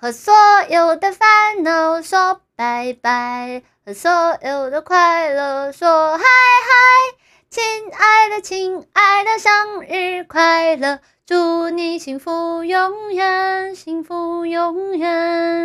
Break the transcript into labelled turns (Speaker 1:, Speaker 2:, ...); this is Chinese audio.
Speaker 1: 和所有的烦恼说拜拜。和所有的快乐说嗨嗨。亲爱的亲爱的生日快乐。祝你幸福永远幸福永远。